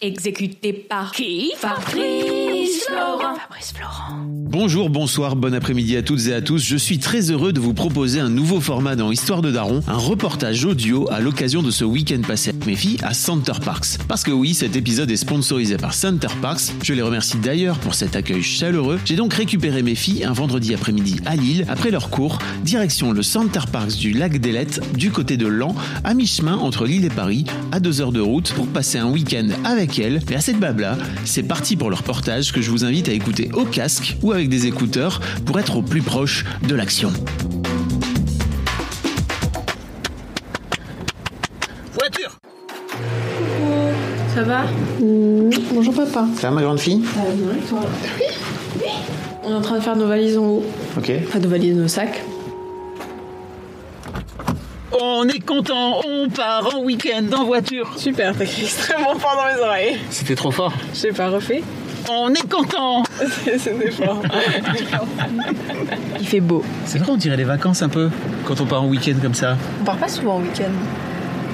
Exécuté par qui? Fabrice Florent. Fabrice Florent. Bonjour, bonsoir, bon après-midi à toutes et à tous. Je suis très heureux de vous proposer un nouveau format dans Histoire de Daron, un reportage audio à l'occasion de ce week-end passé avec mes filles à Center Parks. Parce que oui, cet épisode est sponsorisé par Center Parks. Je les remercie d'ailleurs pour cet accueil chaleureux. J'ai donc récupéré mes filles un vendredi après-midi à Lille, après leur cours, direction le Center Parks du lac d'Elette, du côté de Lan, à mi-chemin entre Lille et Paris, à deux heures de route, pour passer un week-end avec elle. Mais à cette babla, c'est parti pour le reportage que je vous invite à écouter au casque ou avec des écouteurs pour être au plus proche de l'action. Voiture Ça va Bonjour papa. Ça va ma grande fille On est en train de faire nos valises en haut. Ok. Enfin, nos valises, nos sacs. On est content, on part en week-end en voiture. Super, t'as crié extrêmement fort dans mes oreilles. C'était trop fort. Je sais pas, refait On est content. Il fait beau. C'est vrai, on dirait les vacances un peu quand on part en week-end comme ça. On part pas souvent en week-end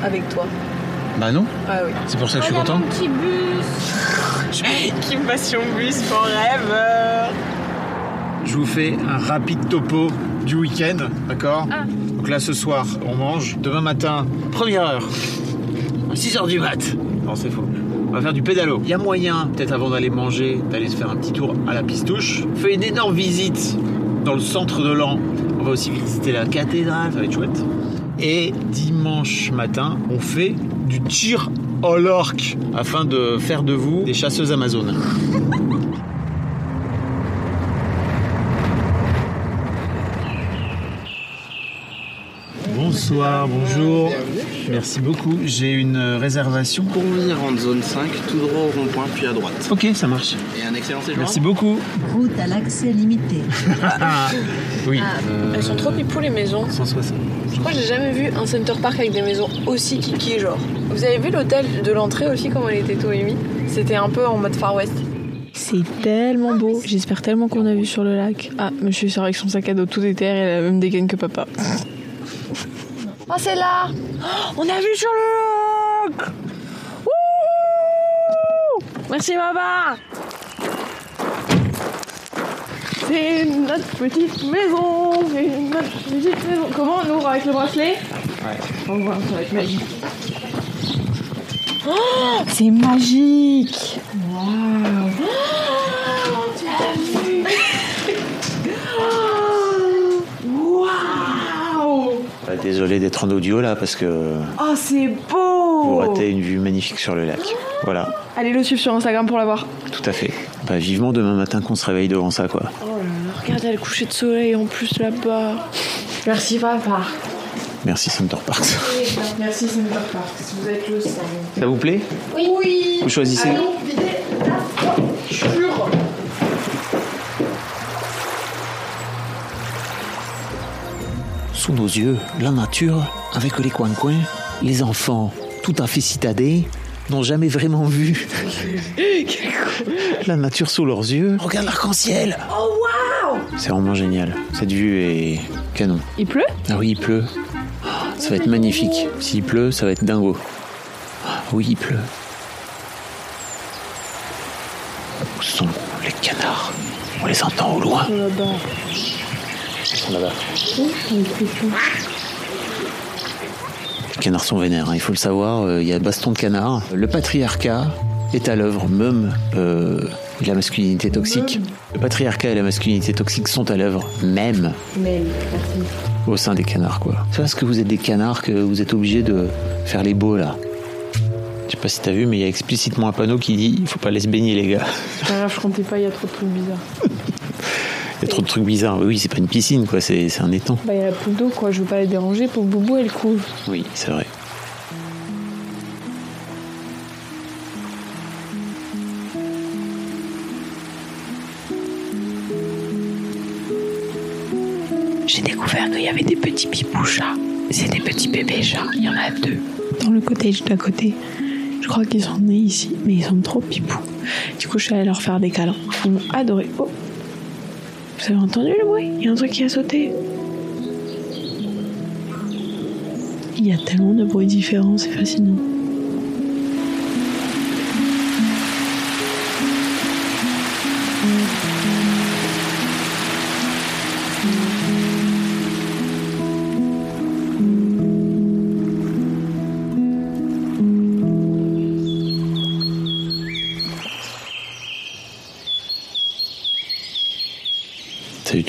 avec toi. Bah non, Ah oui. c'est pour ça que je suis content. Petit bus. Équipation bus forever. Je vous fais un rapide topo du week-end, d'accord Donc là ce soir, on mange. Demain matin, première heure, 6h du mat. Non, c'est faux. On va faire du pédalo. Il y a moyen, peut-être avant d'aller manger, d'aller se faire un petit tour à la pistouche. On fait une énorme visite dans le centre de Lan. On va aussi visiter la cathédrale, ça va être chouette. Et dimanche matin, on fait du tir à l'arc afin de faire de vous des chasseuses amazones. Bonsoir, bonjour. Merci beaucoup. J'ai une réservation. Pour venir en zone 5, tout droit au rond-point, puis à droite. Ok, ça marche. Et un excellent séjour. Merci beaucoup. Route à l'accès limité. Oui. Elles sont trop pipou les maisons. 160. Je crois que j'ai jamais vu un center park avec des maisons aussi kiki genre. Vous avez vu l'hôtel de l'entrée aussi comment il était tout émis C'était un peu en mode Far West. C'est tellement beau. J'espère tellement qu'on a vu sur le lac. Ah, monsieur sort avec son sac à dos tout déterre et la même dégaine que papa. Oh, c'est là Oh, On a vu sur le lac Wouhou. Merci, papa C'est notre petite maison. C'est notre petite maison. Comment on ouvre avec le bracelet? Ouais. On va ça va être magique. Oh, c'est magique. Waouh. Oh, Waouh Bah, désolé d'être en audio là parce que Oh, c'est vous beau ratez une vue magnifique sur le lac. Voilà, Allez le suivre sur Instagram pour la voir. tout à fait. Bah, vivement demain matin qu'on se réveille devant ça quoi. Oh là là, regarde, il y a le coucher de soleil en plus là-bas. Merci papa. Merci Center Parks. Merci Center Park, vous êtes le sang. Ça vous plaît? Oui Vous choisissez Sous nos yeux, la nature, avec les coins-coins, les enfants, tout à fait citadins, n'ont jamais vraiment vu la nature sous leurs yeux. Regarde l'arc-en-ciel Oh waouh C'est vraiment génial. Cette vue est canon. Il pleut? Ah oui, il pleut. Ça va être magnifique. S'il pleut, ça va être dingo. Ah Oui, il pleut. Où sont les canards? On les entend au loin. Là-bas. Là-bas. Les canards sont vénères, hein, il faut le savoir. euh, Il y a baston de canard. Le patriarcat est à l'œuvre, même euh, la masculinité toxique. Le patriarcat et la masculinité toxique sont à l'œuvre, même merci. au sein des canards, quoi. C'est parce que vous êtes des canards que vous êtes obligés de faire les beaux, là. Je sais pas si t'as vu, mais il y a explicitement un panneau qui dit il faut pas laisser baigner les gars. Grave, je comptais pas, il y a trop de trucs bizarres. Il y a trop de trucs bizarres. Oui, c'est pas une piscine, quoi, c'est c'est un étang. Bah il y a la poule d'eau quoi, je veux pas les déranger pour que Boubou elle coule. Oui, c'est vrai. J'ai découvert qu'il y avait des petits pipous chats. C'est des petits bébés chats. Il y en a deux. Dans le cottage d'à côté. Je crois qu'ils sont nés ici, mais ils sont trop pipous. Du coup, je suis allée leur faire des câlins. Ils m'ont adoré. Oh Vous avez entendu le bruit? Il y a un truc qui a sauté. Il y a tellement de bruits différents, c'est fascinant.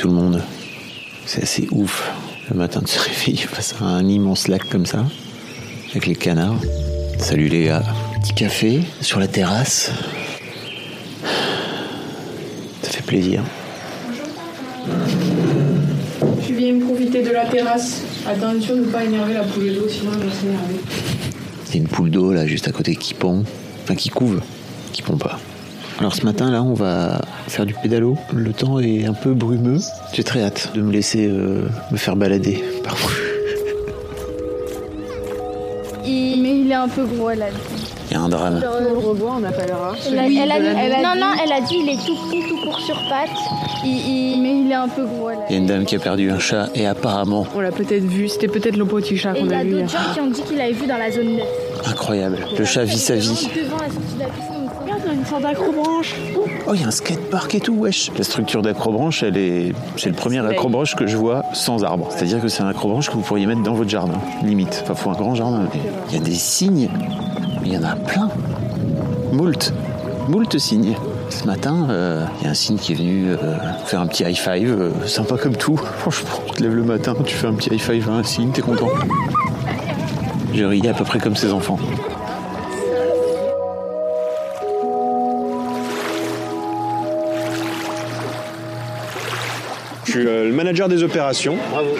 Tout le monde. C'est assez ouf le matin de se réveiller face à un immense lac comme ça, avec les canards. Salut les gars. Petit café sur la terrasse. Ça fait plaisir. Tu viens profiter de la terrasse. Attention de ne pas énerver la poule d'eau, sinon elle va s'énerver. Il y a une poule d'eau là juste à côté qui pond, enfin qui couve, qui pond pas. Alors ce matin là on va faire du pédalo. Le temps est un peu brumeux. J'ai très hâte de me laisser euh, me faire balader parfois. Il- Mais il est un peu gros, elle a dit. Il y a un drame. On le on appellera. Elle a, elle a dit- non, non, elle a dit il est tout petit, tout court sur pattes. Il- il- Mais il est un peu gros, elle a Il y a une dame qui a perdu un chat et apparemment, On l'a peut-être vu, c'était peut-être le petit chat qu'on il y a a vu d'autres gens qui ont dit qu'il avait vu dans la zone 9. incroyable, le chat vit sa vie. Devant la sortie de la piscine, une sorte d'acrobranche. Oh, il y a un skatepark et tout, wesh. La structure d'acrobranche, elle est, c'est le premier acrobranche que je vois sans arbre. C'est-à-dire que c'est un acrobranche que vous pourriez mettre dans votre jardin, limite. Enfin, faut un grand jardin. Il y a des cygnes, mais il y en a plein. Moult, moult cygnes. Ce matin, euh, il y a un cygne qui est venu euh, faire un petit high five, euh, sympa comme tout. Franchement, tu te lèves le matin, tu fais un petit high five à un cygne, t'es content. Je riais à peu près comme ses enfants. Suis euh, le manager des opérations. Bravo.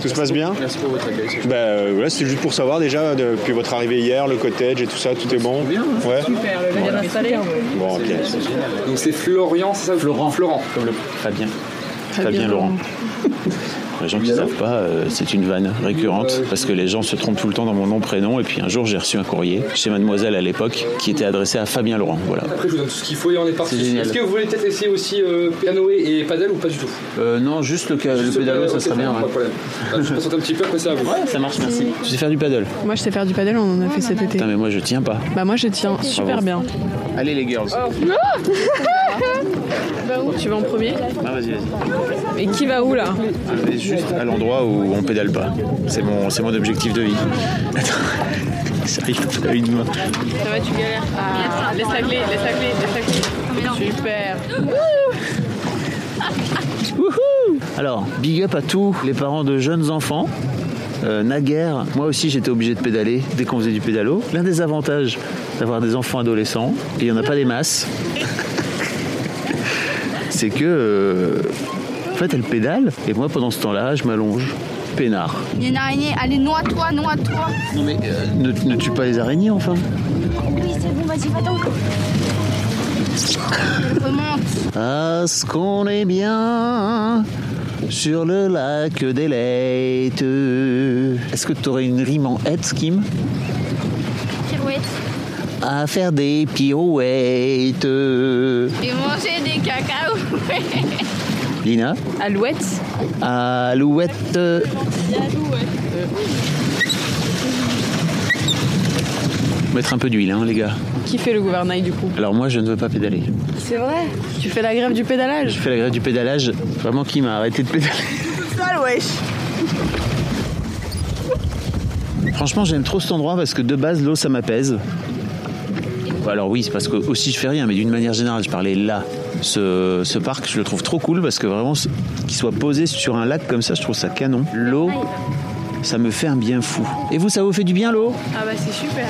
Tout se passe bien Merci pour votre accueil. Bah euh, voilà, c'était juste pour savoir déjà depuis votre arrivée hier, le cottage et tout ça, tout est bon. Bien, hein. Ouais. Super, le bien installé. Bon, ok. Donc c'est Florian, c'est ça Florent. Florent. Comme le Fabien. Fabien Laurent. Les gens qui ne savent pas, euh, c'est une vanne récurrente parce que les gens se trompent tout le temps dans mon nom, prénom. Et puis un jour, j'ai reçu un courrier chez Mademoiselle à l'époque qui était adressé à Fabien Laurent. Voilà. Après, je vous donne tout ce qu'il faut et on est parti. C'est génial. Est-ce que vous voulez peut-être essayer aussi euh, canoë et paddle ou pas du tout? Euh, non, juste le, Juste, pédalo, ça serait bien. Pas de ouais. problème. Ah, Je présente un petit peu après ça à vous. Ouais, ça marche, merci. Je sais faire du paddle. Moi, je sais faire du paddle, on en a fait cet été. Putain, mais moi, je tiens pas. Bah, moi, je tiens super bien. Allez, les girls. Tu vas en premier Ah, vas-y, vas-y. Et qui va où là Allez, juste à l'endroit où on pédale pas. C'est mon, c'est mon objectif de vie. Attends, j'arrive pas à une main. Ça va, tu galères. Ah, laisse la clé, laisse la clé, laisse la clé. Super. Alors, big up à tous les parents de jeunes enfants. Euh, naguère, moi aussi j'étais obligé de pédaler dès qu'on faisait du pédalo. L'un des avantages d'avoir des enfants adolescents, et il n'y en a pas des masses, c'est que, euh, en fait, elles pédalent, et moi pendant ce temps-là, je m'allonge, peinard. Il y a une araignée, allez, noie-toi, noie-toi. Non mais euh, ne, ne tue pas les araignées enfin. Oui, c'est bon, vas-y, va-t'en. Remonte. Ah, ce qu'on est bien sur le lac des Laites. Est-ce que tu aurais une rime en het, Kim? À faire des pirouettes. Et manger des cacao. Lina Alouette. Alouette. Mettre un peu d'huile, hein, les gars. Qui fait le gouvernail du coup Alors moi, je ne veux pas pédaler. C'est vrai Tu fais la grève du pédalage Je fais la grève du pédalage. Vraiment, qui m'a arrêté de pédaler Sale, wesh Franchement, j'aime trop cet endroit parce que de base, l'eau, ça m'apaise. Alors oui, c'est parce que aussi je fais rien, mais d'une manière générale, je parlais là. Ce, ce parc, je le trouve trop cool parce que vraiment, qu'il soit posé sur un lac comme ça, je trouve ça canon. L'eau, ça me fait un bien fou. Et vous, ça vous fait du bien l'eau? Ah bah c'est super.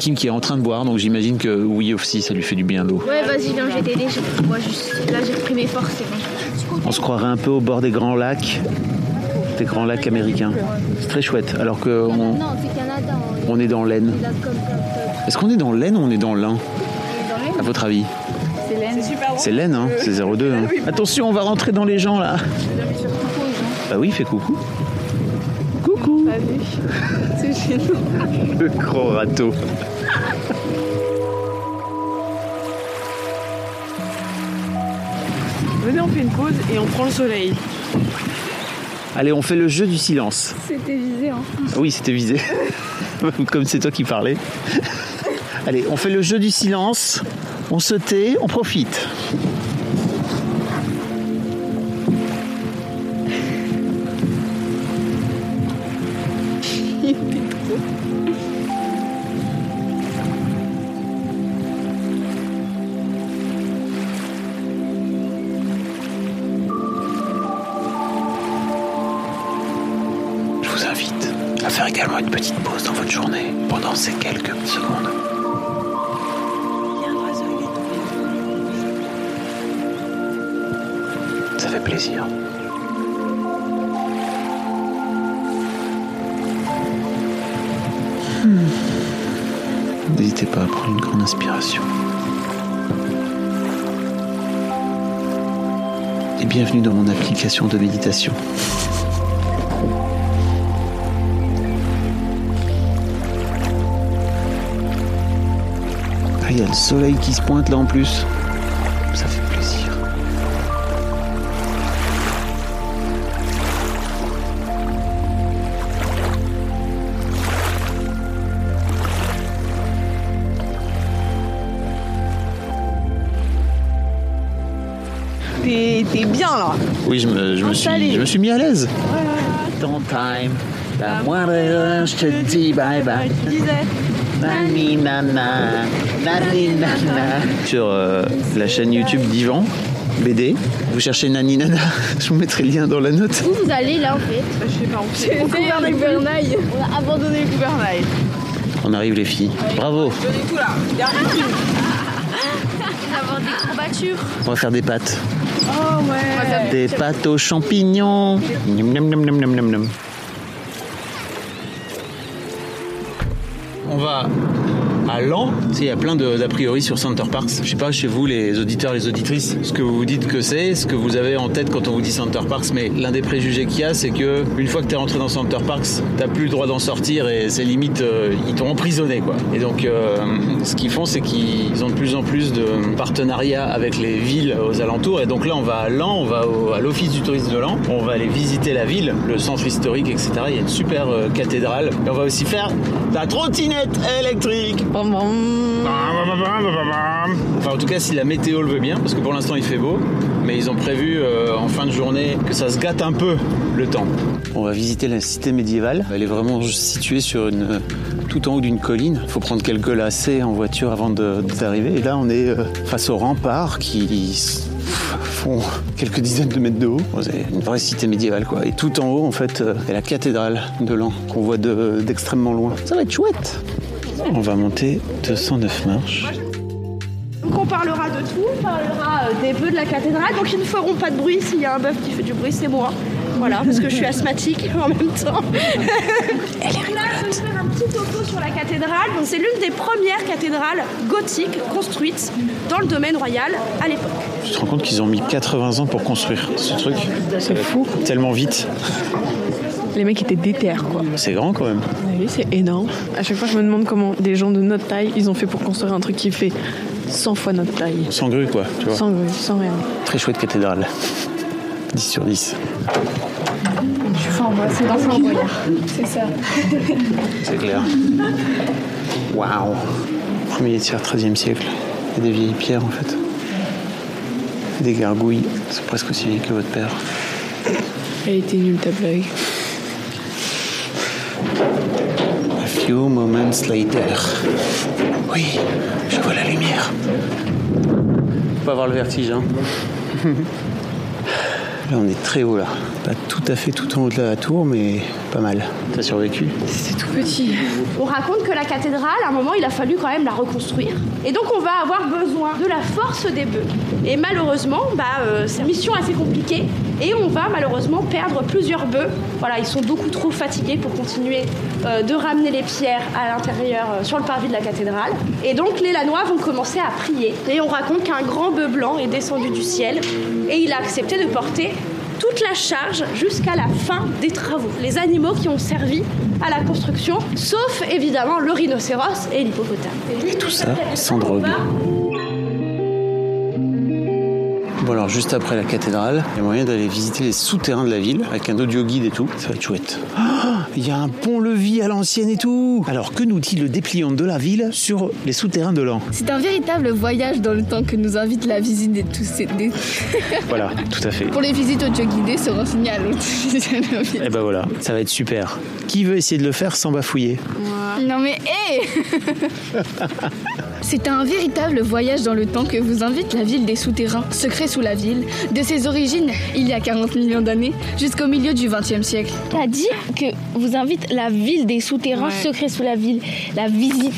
Kim qui est en train de boire, donc j'imagine que oui aussi, ça lui fait du bien l'eau. Ouais, vas-y, viens, je vais t'aider. j'ai- Moi, juste. Là, j'ai repris mes forces. On se croirait un peu au bord des grands lacs, des grands lacs américains. C'est très chouette, alors c'est Canada. on est dans l'Aisne. Est-ce qu'on est dans l'Aisne ou on est dans l'Ain À votre avis C'est laine. C'est super C'est l'Aisne, hein c'est 02. Hein. Attention, on va rentrer dans les gens là. Bah oui, fais coucou. Coucou. C'est génial. Le gros râteau. Venez, on fait une pause et on prend le soleil. Allez, on fait le jeu du silence. C'était visé, hein. Ah Oui, c'était visé. Comme c'est toi qui parlais. Allez, on fait le jeu du silence, on se tait, on profite. Je vous invite à faire également une petite pause dans votre journée pendant ces quelques secondes. N'hésitez pas à prendre une grande inspiration. Et bienvenue dans mon application de méditation. Ah, il y a le soleil qui se pointe là en plus. Bien là. Oui, je me, je me suis, je me suis mis à l'aise. Ton time, la moindre, je te dis bye bye. Tu disais. Nani nana, nani nana. Sur euh, la chaîne YouTube d'Ivan, BD. Vous cherchez Nani nana, je vous mettrai le lien dans la note. Où vous allez là en fait Je sais pas, on le gouvernail. On a abandonné le gouvernail. On arrive les filles. Bravo. Tout là. Dernier. On va faire des pâtes. Oh ouais. Des pâtes aux champignons. Miam, miam, miam. On va à Lan. Tu sais, Il y a plein de- d'a priori sur Center Parks. Je sais pas chez vous, les auditeurs, les auditrices, ce que vous vous dites que c'est, ce que vous avez en tête quand on vous dit Center Parks. Mais l'un des préjugés qu'il y a, c'est que une fois que tu es rentré dans Center Parks, t'as plus le droit d'en sortir et c'est limite, euh, ils t'ont emprisonné. quoi. Et donc, euh, ce qu'ils font, c'est qu'ils ont de plus en plus de partenariats avec les villes aux alentours. Et donc là, on va à Lan, on va au- à l'office du tourisme de Lan, on va aller visiter la ville, le centre historique, etc. Il y a une super euh, cathédrale. Et on va aussi faire la trottinette électrique. Enfin, en tout cas, si la météo le veut bien, parce que pour l'instant il fait beau, mais ils ont prévu euh, en fin de journée que ça se gâte un peu le temps. On va visiter la cité médiévale. Elle est vraiment située sur une, tout en haut d'une colline. Il faut prendre quelques lacets en voiture avant d'arriver. Et là, on est euh, face aux remparts qui font quelques dizaines de mètres de haut. C'est une vraie cité médiévale, quoi. Et tout en haut, en fait, euh, a la cathédrale de Lan qu'on voit de- d'extrêmement loin. Ça va être chouette. On va monter 209 marches. Donc on parlera de tout, on parlera euh, des bœufs de la cathédrale. Donc ils ne feront pas de bruit s'il y a un bœuf qui fait du bruit, c'est moi. Voilà, parce que je suis asthmatique en même temps. Elle est Là, je vais faire un petit topo sur la cathédrale. Donc c'est l'une des premières cathédrales gothiques construites dans le domaine royal à l'époque. Tu te rends compte qu'ils ont mis 80 ans pour construire ce truc? C'est fou. Tellement vite. Les mecs étaient déter quoi. C'est grand quand même. Oui, c'est énorme. À chaque fois, je me demande comment des gens de notre taille, ils ont fait pour construire un truc qui fait 100 fois notre taille. Sans grue quoi, tu vois. Sans grue, sans rien. Très chouette cathédrale. 10 sur 10. Je suis en moi, c'est dans. C'est ça. C'est clair. Waouh. Premier tiers 13e siècle. Il y a des vieilles pierres en fait. Des gargouilles. C'est presque aussi vieille que votre père. Elle était nulle ta blague. Few moments later. Oui, je vois la lumière. Faut pas avoir le vertige, hein. Là, on est très haut, là. Pas tout à fait tout en haut de la tour, mais pas mal. T'as survécu C'est tout petit. On raconte que la cathédrale, à un moment, il a fallu quand même la reconstruire. Et donc, on va avoir besoin de la force des bœufs. Et malheureusement, bah, euh, c'est une mission assez compliquée. Et on va malheureusement perdre plusieurs bœufs. Voilà, ils sont beaucoup trop fatigués pour continuer euh, de ramener les pierres à l'intérieur euh, sur le parvis de la cathédrale. Et donc, les Lanois vont commencer à prier. Et on raconte qu'un grand bœuf blanc est descendu du ciel. Et il a accepté de porter toute la charge jusqu'à la fin des travaux. Les animaux qui ont servi à la construction, sauf évidemment le rhinocéros et l'hippopotame. Et tout ça sans drogue. Bon alors juste après la cathédrale, il y a moyen d'aller visiter les souterrains de la ville avec un audio guide et tout. Ça va être chouette. Ah, Il y a un pont-levis à l'ancienne et tout. Alors que nous dit le dépliant de la ville sur les souterrains de l'an C'est un véritable voyage dans le temps que nous invite la visite de tous ces. des- Voilà, tout à fait. Pour les visites audio guidées, se renseigner à l'autre. Et ben voilà, ça va être super. Qui veut essayer de le faire sans bafouiller? Non mais hé C'est un véritable voyage dans le temps que vous invite la ville des souterrains, secrets sous la ville, de ses origines, il y a 40 millions d'années, jusqu'au milieu du XXe siècle. T'as dit que vous invite la ville des souterrains, Ouais. secrets sous la ville, la visite.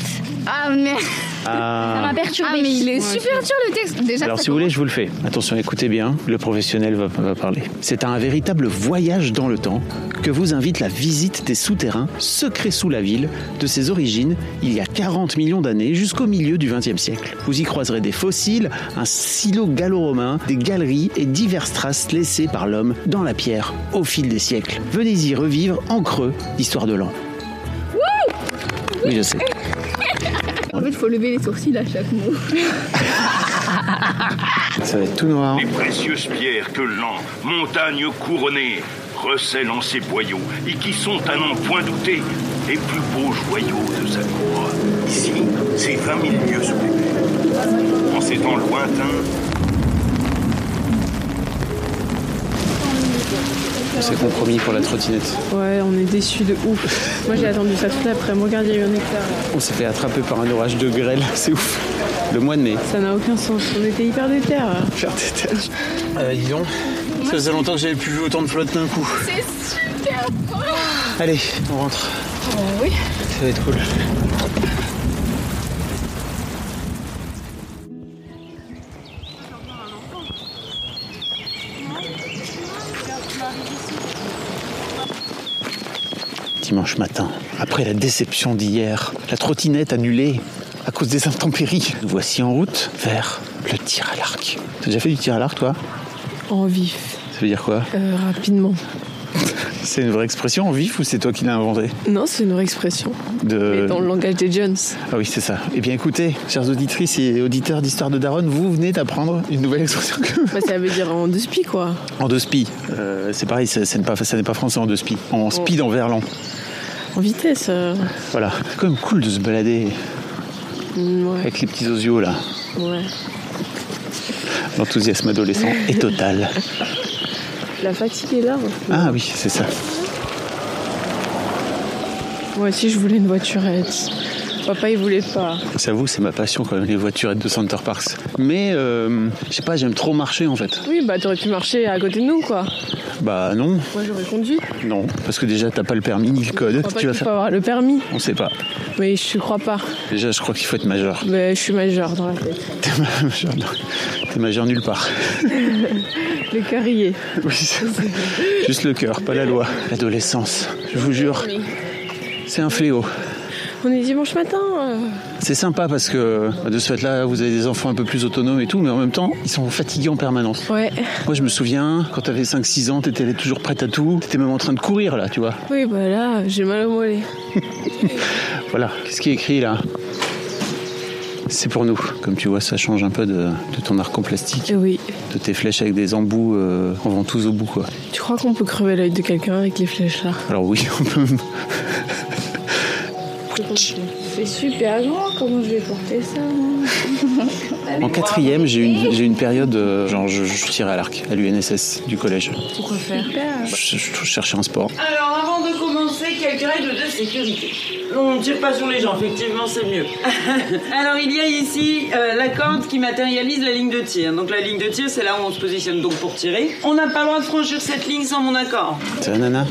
Ah merde Ça Ah. m'a perturbé. Ah mais il est super dur le texte Déjà, Alors ça si vous voulez, je vous le fais. Attention, écoutez bien, le professionnel va, va parler. C'est un véritable voyage dans le temps que vous invite la visite des souterrains secrets sous la ville, de ses origines, il y a 40 millions d'années jusqu'au milieu du XXe siècle. Vous y croiserez des fossiles, un silo gallo-romain, des galeries et diverses traces laissées par l'homme dans la pierre au fil des siècles. Venez y revivre en creux l'histoire de l'an. Oui, je sais. En fait, il faut lever les sourcils à chaque mot. Ça va être tout noir. Les précieuses pierres que l'an, montagne couronnée, recèle en ses boyaux, et qui sont à n'en point douter les plus beaux joyaux de sa cour. Ici, c'est 20 000 lieues sous les mers. En ces temps lointains, On s'est compromis pour la trottinette. Ouais, on est déçus de ouf. Moi j'ai attendu ça toute l'après-midi. Regarde, il y a eu un hectare. On s'est fait attraper par un orage de grêle, c'est ouf. Le mois de mai. Ça n'a aucun sens. On était hyper déter. Des têtes. Euh, dis donc, ça faisait longtemps que j'avais plus vu autant de flotte d'un coup. C'est super beau Allez, on rentre. oui. Ça va être cool. Dimanche matin, après la déception d'hier, la trottinette annulée à cause des intempéries, nous voici en route vers le tir à l'arc. T'as déjà fait du tir à l'arc, toi? En vif. Ça veut dire quoi? Euh, rapidement. C'est une vraie expression en vif ou c'est toi qui l'as inventé? Non, c'est une vraie expression. de... Mais dans le langage des Jones. Ah oui, c'est ça. Eh bien écoutez, chers auditrices et auditeurs d'Histoire de Daronne, vous venez d'apprendre une nouvelle expression que... Bah, ça veut dire en deux spi quoi. En deux spi. Euh, c'est pareil, ça, ça n'est pas, français en deux spi. En speed en verlan. En vitesse. euh, Voilà. C'est quand même cool de se balader mm, ouais. avec les petits osios là. ouais. L'enthousiasme adolescent est total. La fatigue est là. Ah oui, c'est ça. Moi aussi, je voulais une voiturette. Papa, il voulait pas. J'avoue, c'est ma passion quand même, les voiturettes de Center Parks. Mais, euh, je sais pas, j'aime trop marcher en fait. Oui, bah t'aurais pu marcher à côté de nous quoi. Bah non, Moi, j'aurais conduit. non, parce que déjà t'as pas le permis ni le code. Je crois pas Tu vas faire. avoir le permis. On sait pas. Mais je crois pas. Déjà, je crois qu'il faut être majeur. Mais je suis majeure dans la tête. T'es majeur, t'es majeur nulle part. Le carrier. Oui, c'est- juste le cœur, pas la loi. L'adolescence, je vous jure, c'est un fléau. On est dimanche matin. C'est sympa parce que de ce fait-là, vous avez des enfants un peu plus autonomes et tout, mais en même temps, ils sont fatigués en permanence. Ouais. Moi, je me souviens, quand t'avais 5-6 ans, t'étais toujours prête à tout. T'étais même en train de courir, là, tu vois. Oui, bah là, j'ai mal au mollet. Voilà, qu'est-ce qui est écrit là? C'est pour nous. Comme tu vois, ça change un peu de, de ton arc en plastique, oui. de tes flèches avec des embouts euh, en ventouse au bout, quoi. Tu crois qu'on peut crever l'œil de quelqu'un avec les flèches là? Alors oui, on peut. C'est super grand, comment je vais porter ça En quatrième, j'ai eu une, j'ai une période, euh, genre, je, je tirais à l'arc, à l'UNSS du collège. Pourquoi faire? Je, je cherchais un sport. Alors, avant de commencer, quelques règles de sécurité? On ne tire pas sur les gens, effectivement, c'est mieux. Alors, il y a ici euh, la corde qui matérialise la ligne de tir. Donc, la ligne de tir, c'est là où on se positionne donc pour tirer. On n'a pas le droit de franchir cette ligne sans mon accord. C'est un nana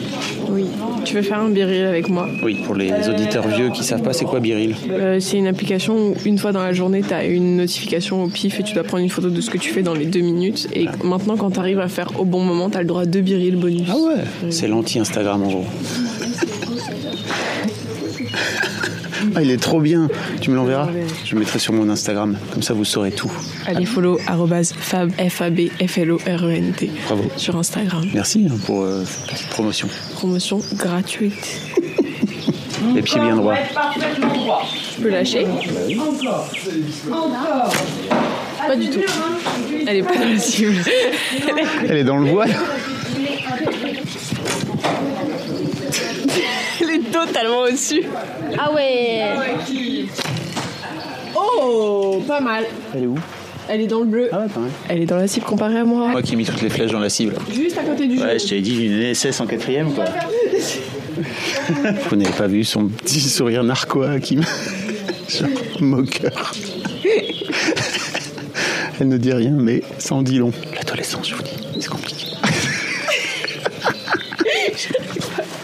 Oui. Tu veux faire un biril avec moi? Oui, pour les auditeurs vieux qui savent pas c'est quoi Biril? Euh, C'est une application où une fois dans la journée, tu as une notification au pif et tu dois prendre une photo de ce que tu fais dans les deux minutes. Et maintenant, quand tu arrives à faire au bon moment, tu as le droit à deux birils bonus. Ah ouais C'est l'anti-Instagram en gros. Ah, il est trop bien. Tu me l'enverras Je le mettrai sur mon Instagram. Comme ça, vous saurez tout. Allez, follow fab, F-A-B, F-L-O-R-E-N-T Bravo. sur Instagram. Merci hein, pour euh, cette promotion. Promotion gratuite. Les pieds bien droits. Je peux lâcher? Encore. Encore. Pas du tout. Elle est pas cible. Elle est dans le voile. Elle est totalement au-dessus. Ah ouais. Oh, pas mal. Elle est où? Elle est dans le bleu. Ah ouais, pas mal. Elle est dans la cible comparée à moi. Moi qui ai mis toutes les flèches dans la cible. Juste à côté du Ouais, je t'avais dit, j'ai une NSS en quatrième, quoi. Vous n'avez pas vu son petit sourire narquois qui me... Genre, moqueur. Elle ne dit rien, mais ça en dit long. L'adolescence, je vous dis, c'est compliqué.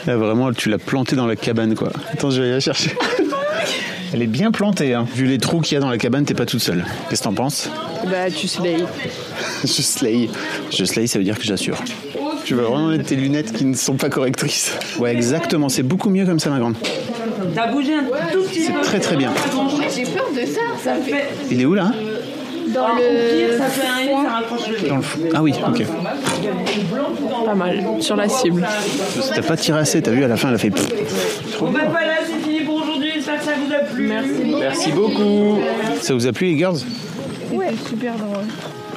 Là, vraiment, tu l'as plantée dans la cabane, quoi. Attends, je vais aller la chercher. Elle est bien plantée, hein. Vu les trous qu'il y a dans la cabane, t'es pas toute seule. Qu'est-ce que t'en penses? Bah, tu slay. Je slay. Je slay, ça veut dire que j'assure. Tu vas vraiment mettre tes lunettes qui ne sont pas correctrices. Ouais, exactement. C'est beaucoup mieux comme ça, ma grande. T'as bougé un tout petit peu. C'est très très bien. J'ai peur de ça. Ça fait. Il est où là? Dans Alors, le. Ça fait un ça rapproche le nez. Dans le. Ah oui, ok. Pas mal. Sur la cible. T'as pas tiré assez, t'as vu, à la fin, elle a fait. pfff. Bon, bah voilà, c'est fini pour aujourd'hui. J'espère que ça vous a plu. Merci. Merci beaucoup. Ça vous a plu, les girls Ouais, super drôle.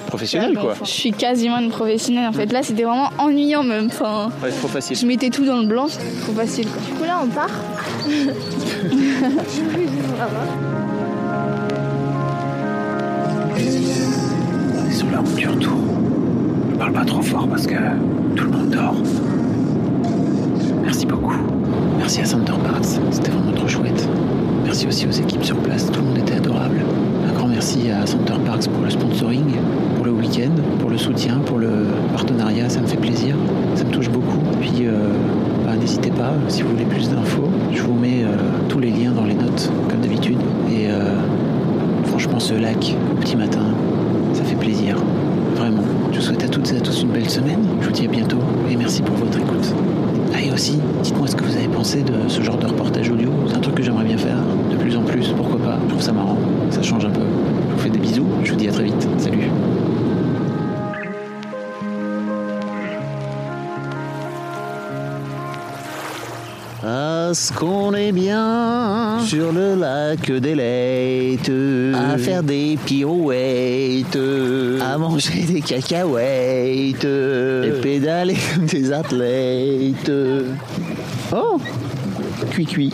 Professionnel, quoi. Je suis quasiment une professionnelle en fait. Là, c'était vraiment ennuyant même. Enfin, Ouais, c'est trop facile. je mettais tout dans le blanc, c'était trop facile. Quoi. Du coup, là, on part. Du retour. Je parle pas trop fort parce que tout le monde dort. Merci beaucoup. Merci à Center Parks, c'était vraiment trop chouette. Merci aussi aux équipes sur place, tout le monde était adorable. Un grand merci à Center Parks pour le sponsoring, pour le week-end, pour le soutien, pour le partenariat, ça me fait plaisir, ça me touche beaucoup. Puis euh, bah, n'hésitez pas, si vous voulez plus d'infos, je vous mets euh, tous les liens dans les notes, comme d'habitude. Et euh, franchement, ce lac au petit matin, ça fait plaisir. Souhaite tous une belle semaine. Je vous dis à bientôt et merci pour votre écoute. Ah, et aussi, dites-moi ce que vous avez pensé de ce genre de reportage audio. C'est un truc que j'aimerais bien faire de plus en plus. Pourquoi pas Je trouve ça marrant. Ça change un peu. Je vous fais des bisous. Je vous dis à très vite. Salut. Parce qu'on est bien sur le lac des Laites, à faire des pirouettes, à manger des cacahuètes, et pédaler comme des athlètes. Oh Cuit cuit.